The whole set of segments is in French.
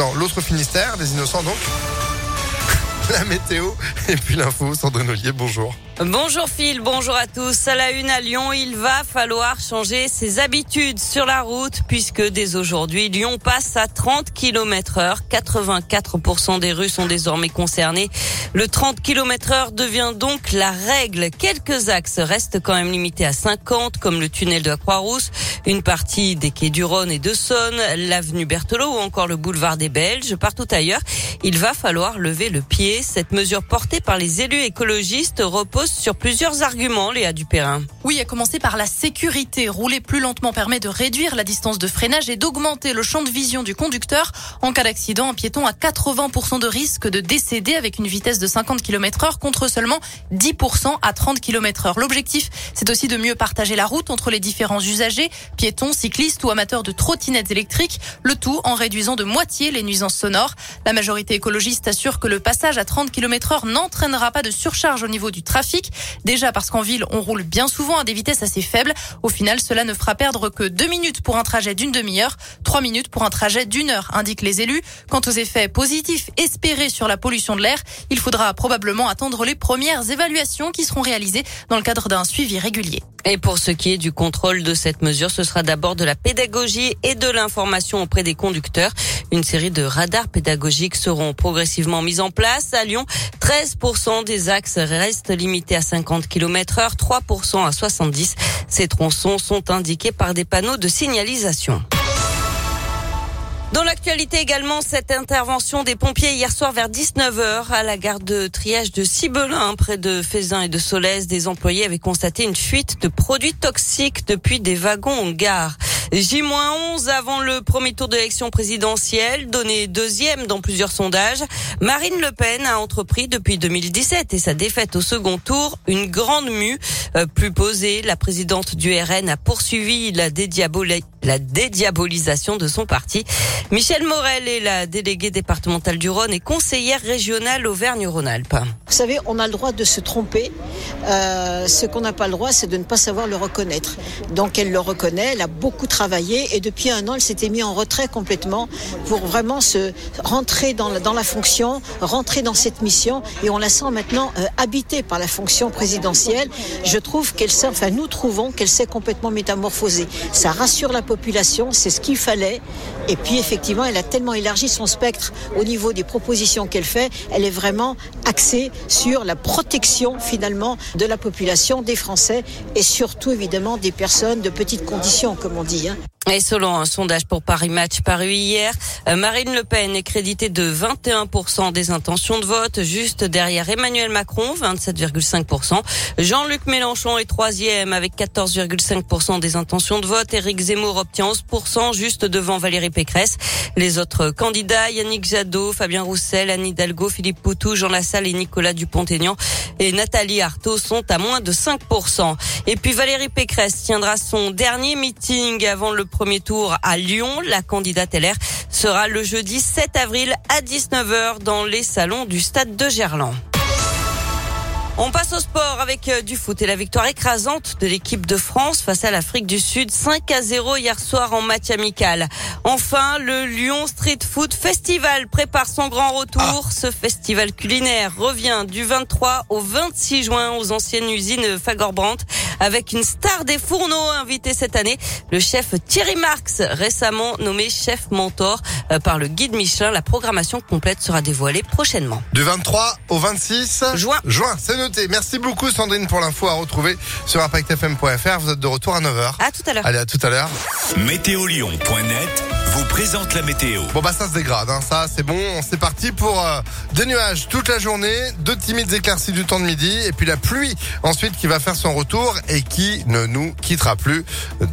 Non, l'autre Finistère, des innocents donc. La météo et puis l'info, Sandrine Ollier, bonjour. Bonjour Phil, bonjour à tous. À la une à Lyon, il va falloir changer ses habitudes sur la route puisque dès aujourd'hui, Lyon passe à 30 km heure. 84% des rues sont désormais concernées. Le 30 km heure devient donc la règle. Quelques axes restent quand même limités à 50 comme le tunnel de la Croix-Rousse, une partie des quais du Rhône et de Saône, l'avenue Berthelot ou encore le boulevard des Belges. Partout ailleurs, il va falloir lever le pied. Cette mesure portée par les élus écologistes repose sur plusieurs arguments, Léa Dupérin. Oui, à commencer par la sécurité. Rouler plus lentement permet de réduire la distance de freinage et d'augmenter le champ de vision du conducteur. En cas d'accident, un piéton a 80% de risque de décéder avec une vitesse de 50 km heure contre seulement 10% à 30 km heure. L'objectif, c'est aussi de mieux partager la route entre les différents usagers, piétons, cyclistes ou amateurs de trottinettes électriques, le tout en réduisant de moitié les nuisances sonores. La majorité écologiste assure que le passage à 30 km heure n'entraînera pas de surcharge au niveau du trafic Déjà parce qu'en ville, on roule bien souvent à des vitesses assez faibles. Au final, cela ne fera perdre que deux minutes pour un trajet d'une demi-heure, trois minutes pour un trajet d'une heure, indiquent les élus. Quant aux effets positifs espérés sur la pollution de l'air, il faudra probablement attendre les premières évaluations qui seront réalisées dans le cadre d'un suivi régulier. Et pour ce qui est du contrôle de cette mesure, ce sera d'abord de la pédagogie et de l'information auprès des conducteurs. Une série de radars pédagogiques seront progressivement mis en place. À Lyon, 13% des axes restent limités à 50 km heure, 3% à 70. Ces tronçons sont indiqués par des panneaux de signalisation. Dans l'actualité également, cette intervention des pompiers hier soir vers 19h à la gare de triage de Cibelin, près de Fézin et de Solèze. Des employés avaient constaté une fuite de produits toxiques depuis des wagons en gare. J-11 avant le premier tour de l'élection présidentielle, donné deuxième dans plusieurs sondages. Marine Le Pen a entrepris depuis 2017 et sa défaite au second tour une grande mue. Euh, plus posée, la présidente du RN a poursuivi la, la dédiabolisation de son parti. Michel Morel est la déléguée départementale du Rhône et conseillère régionale Auvergne-Rhône-Alpes. Vous savez, on a le droit de se tromper. Euh, ce qu'on n'a pas le droit, c'est de ne pas savoir le reconnaître. Donc elle le reconnaît, elle a beaucoup travaillé et depuis un an, elle s'était mise en retrait complètement pour vraiment se rentrer dans la, fonction, rentrer dans cette mission et on la sent maintenant euh, habitée par la fonction présidentielle. Je trouve qu'elle s'est, enfin nous trouvons qu'elle s'est complètement métamorphosée. Ça rassure la c'est ce qu'il fallait. Et puis effectivement, elle a tellement élargi son spectre au niveau des propositions qu'elle fait. Elle est vraiment axée sur la protection finalement de la population, des Français et surtout évidemment des personnes de petites conditions, comme on dit. Hein. Et selon un sondage pour Paris Match paru hier, euh, Marine Le Pen est créditée de 21% des intentions de vote, juste derrière Emmanuel Macron, 27,5%. Jean-Luc Mélenchon est troisième avec 14,5% des intentions de vote. Éric Zemmour obtient 11%, juste devant Valérie Pécresse. Les autres candidats, Yannick Jadot, Fabien Roussel, Anne Hidalgo, Philippe Poutou, Jean Lassalle et Nicolas Dupont-Aignan et Nathalie Arthaud sont à moins de 5%. Et puis Valérie Pécresse tiendra son dernier meeting avant le premier tour à Lyon. La candidate LR sera le jeudi 7 avril à 19h dans les salons du stade de Gerland. On passe au sport avec euh, du foot et la victoire écrasante de l'équipe de France face à l'Afrique du Sud 5 à 0 hier soir en match amical. Enfin, le Lyon Street Food Festival prépare son grand retour. Ah. Ce festival culinaire revient du 23 au 26 juin aux anciennes usines Fagorbrandt avec une star des fourneaux invitée cette année, le chef Thierry Marx, récemment nommé chef mentor euh, par le guide Michelin. La programmation complète sera dévoilée prochainement. Du 23 au 26 juin. Juin, c'est noté. Merci beaucoup Sandrine pour l'info à retrouver sur impactfm.fr. Vous êtes de retour à 9h. À tout à l'heure. Allez, à tout à l'heure. Météolion.net vous présente la météo. Bon bah ça se dégrade, hein. ça c'est bon, c'est parti pour euh, des nuages toute la journée, deux timides éclaircies du temps de midi et puis la pluie ensuite qui va faire son retour et qui ne nous quittera plus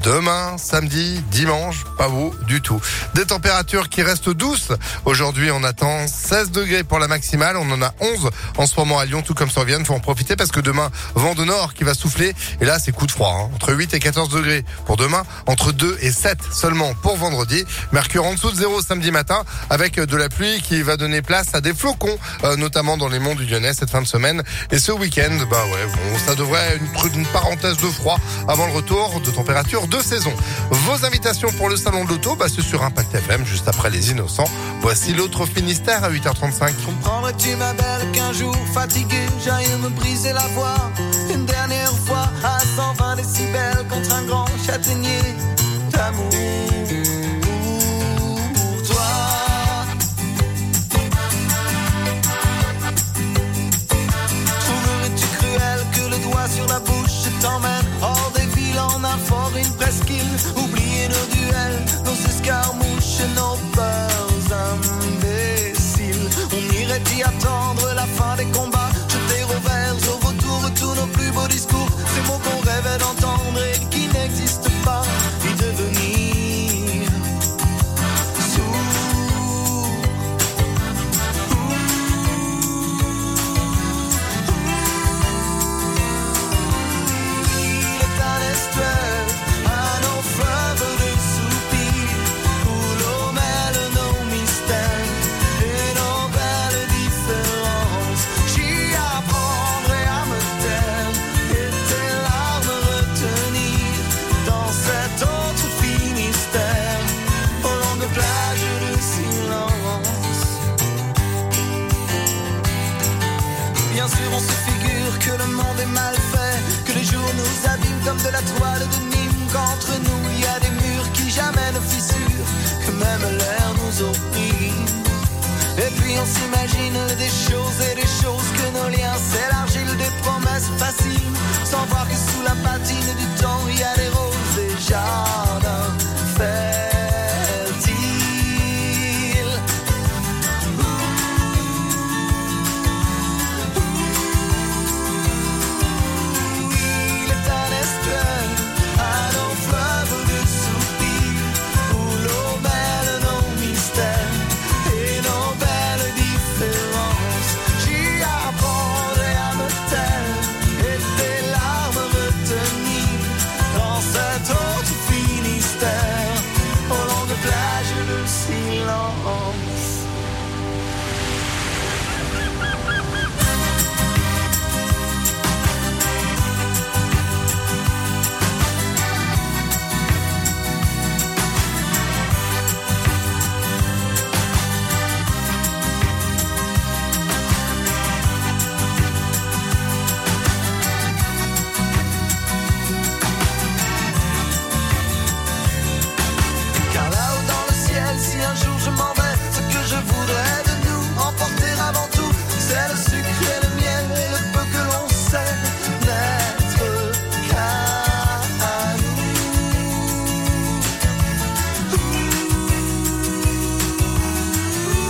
demain, samedi, dimanche, pas vous du tout. Des températures qui restent douces. Aujourd'hui on attend 16 degrés pour la maximale, on en a 11 en ce moment à Lyon, tout comme sur Vienne, faut en profiter parce que demain vent de nord qui va souffler et là c'est coup de froid, hein. entre 8 et 14 degrés pour demain, entre 2 et 7 seulement pour vendredi. Mercure en dessous de zéro samedi matin avec de la pluie qui va donner place à des flocons, euh, notamment dans les monts du Lyonnais cette fin de semaine. Et ce week-end, bah ouais, bon, ça devrait être une, parenthèse de froid avant le retour de température de saison. Vos invitations pour le salon de l'auto, bah, c'est sur Impact FM juste après les innocents. Voici l'autre Finistère à 8h35. Comprendrais-tu ma belle qu'un jour fatigué j'aille me briser la voix? Une dernière fois à 120 décibels contre un grand châtaignier d'amour On irait y comme de Nîmes, qu'entre nous il y a des murs qui jamais ne fissurent, que même l'air nous opprime. Et puis on s'imagine des choses et des choses que nos liens s'élargissent, des promesses faciles, sans voir que sous la patine du temps il y a des roses et jardins fertiles.